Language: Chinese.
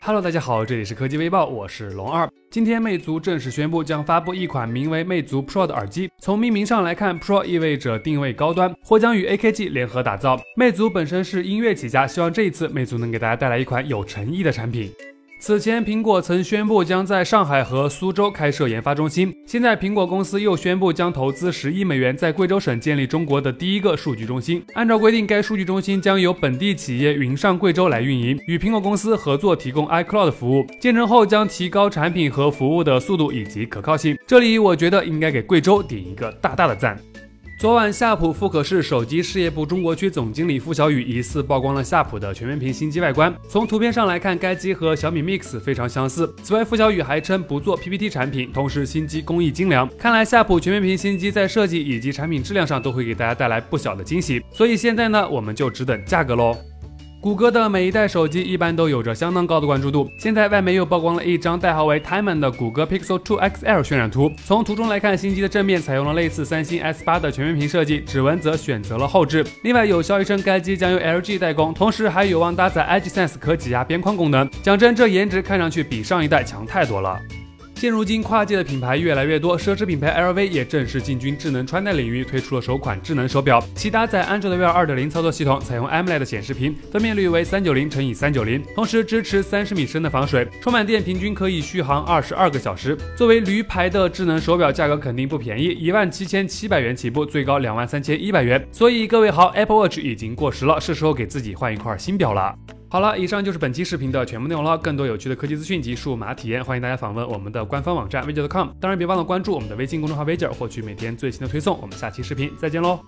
Hello，大家好，这里是科技微报，我是龙二。今天魅族正式宣布将发布一款名为魅族 Pro 的耳机。从命名上来看，Pro 意味着定位高端，或将与 AKG 联合打造。魅族本身是音乐起家，希望这一次魅族能给大家带来一款有诚意的产品。此前，苹果曾宣布将在上海和苏州开设研发中心。现在，苹果公司又宣布将投资十亿美元，在贵州省建立中国的第一个数据中心。按照规定，该数据中心将由本地企业云上贵州来运营，与苹果公司合作提供 iCloud 服务。建成后将提高产品和服务的速度以及可靠性。这里，我觉得应该给贵州点一个大大的赞。昨晚，夏普富可视手机事业部中国区总经理付小雨疑似曝光了夏普的全面屏新机外观。从图片上来看，该机和小米 Mix 非常相似。此外，付小雨还称不做 PPT 产品，同时新机工艺精良。看来夏普全面屏新机在设计以及产品质量上都会给大家带来不小的惊喜。所以现在呢，我们就只等价格喽。谷歌的每一代手机一般都有着相当高的关注度。现在外媒又曝光了一张代号为 Timon 的谷歌 Pixel 2 XL 渲染图。从图中来看，新机的正面采用了类似三星 S8 的全面屏设计，指纹则选择了后置。另外有消息称，该机将由 LG 代工，同时还有望搭载 Edge Sense 可挤压边框功能。讲真，这颜值看上去比上一代强太多了。现如今，跨界的品牌越来越多，奢侈品牌 LV 也正式进军智能穿戴领域，推出了首款智能手表，其搭载 Android Wear 2.0操作系统，采用 AMOLED 显示屏，分辨率为三九零乘以三九零，同时支持三十米深的防水，充满电平均可以续航二十二个小时。作为驴牌的智能手表，价格肯定不便宜，一万七千七百元起步，最高两万三千一百元。所以各位好，Apple Watch 已经过时了，是时候给自己换一块新表了。好了，以上就是本期视频的全部内容了。更多有趣的科技资讯及数码体验，欢迎大家访问我们的官方网站 v i d e o c o m 当然，别忘了关注我们的微信公众号 v i d e o 获取每天最新的推送。我们下期视频再见喽！